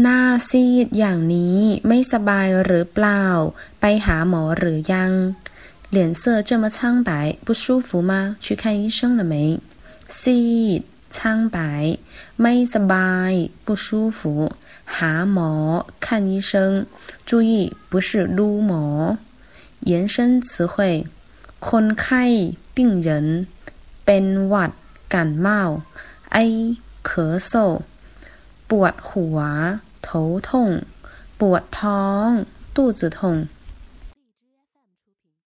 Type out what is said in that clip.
หน้าซีดอย่างนี้ไม่สบายหรือเปล่า ไปหาหมอหรือยัง脸色这么苍白不舒服吗去看医生了没ซีด苍白ไม่สบาย不舒服หาหมอ看医生注意不是撸หมอ延伸词汇คนไข้病人เป็นหวัด感冒ไอ咳嗽 ปวดหัวท้องปวดท้อง肚子痛。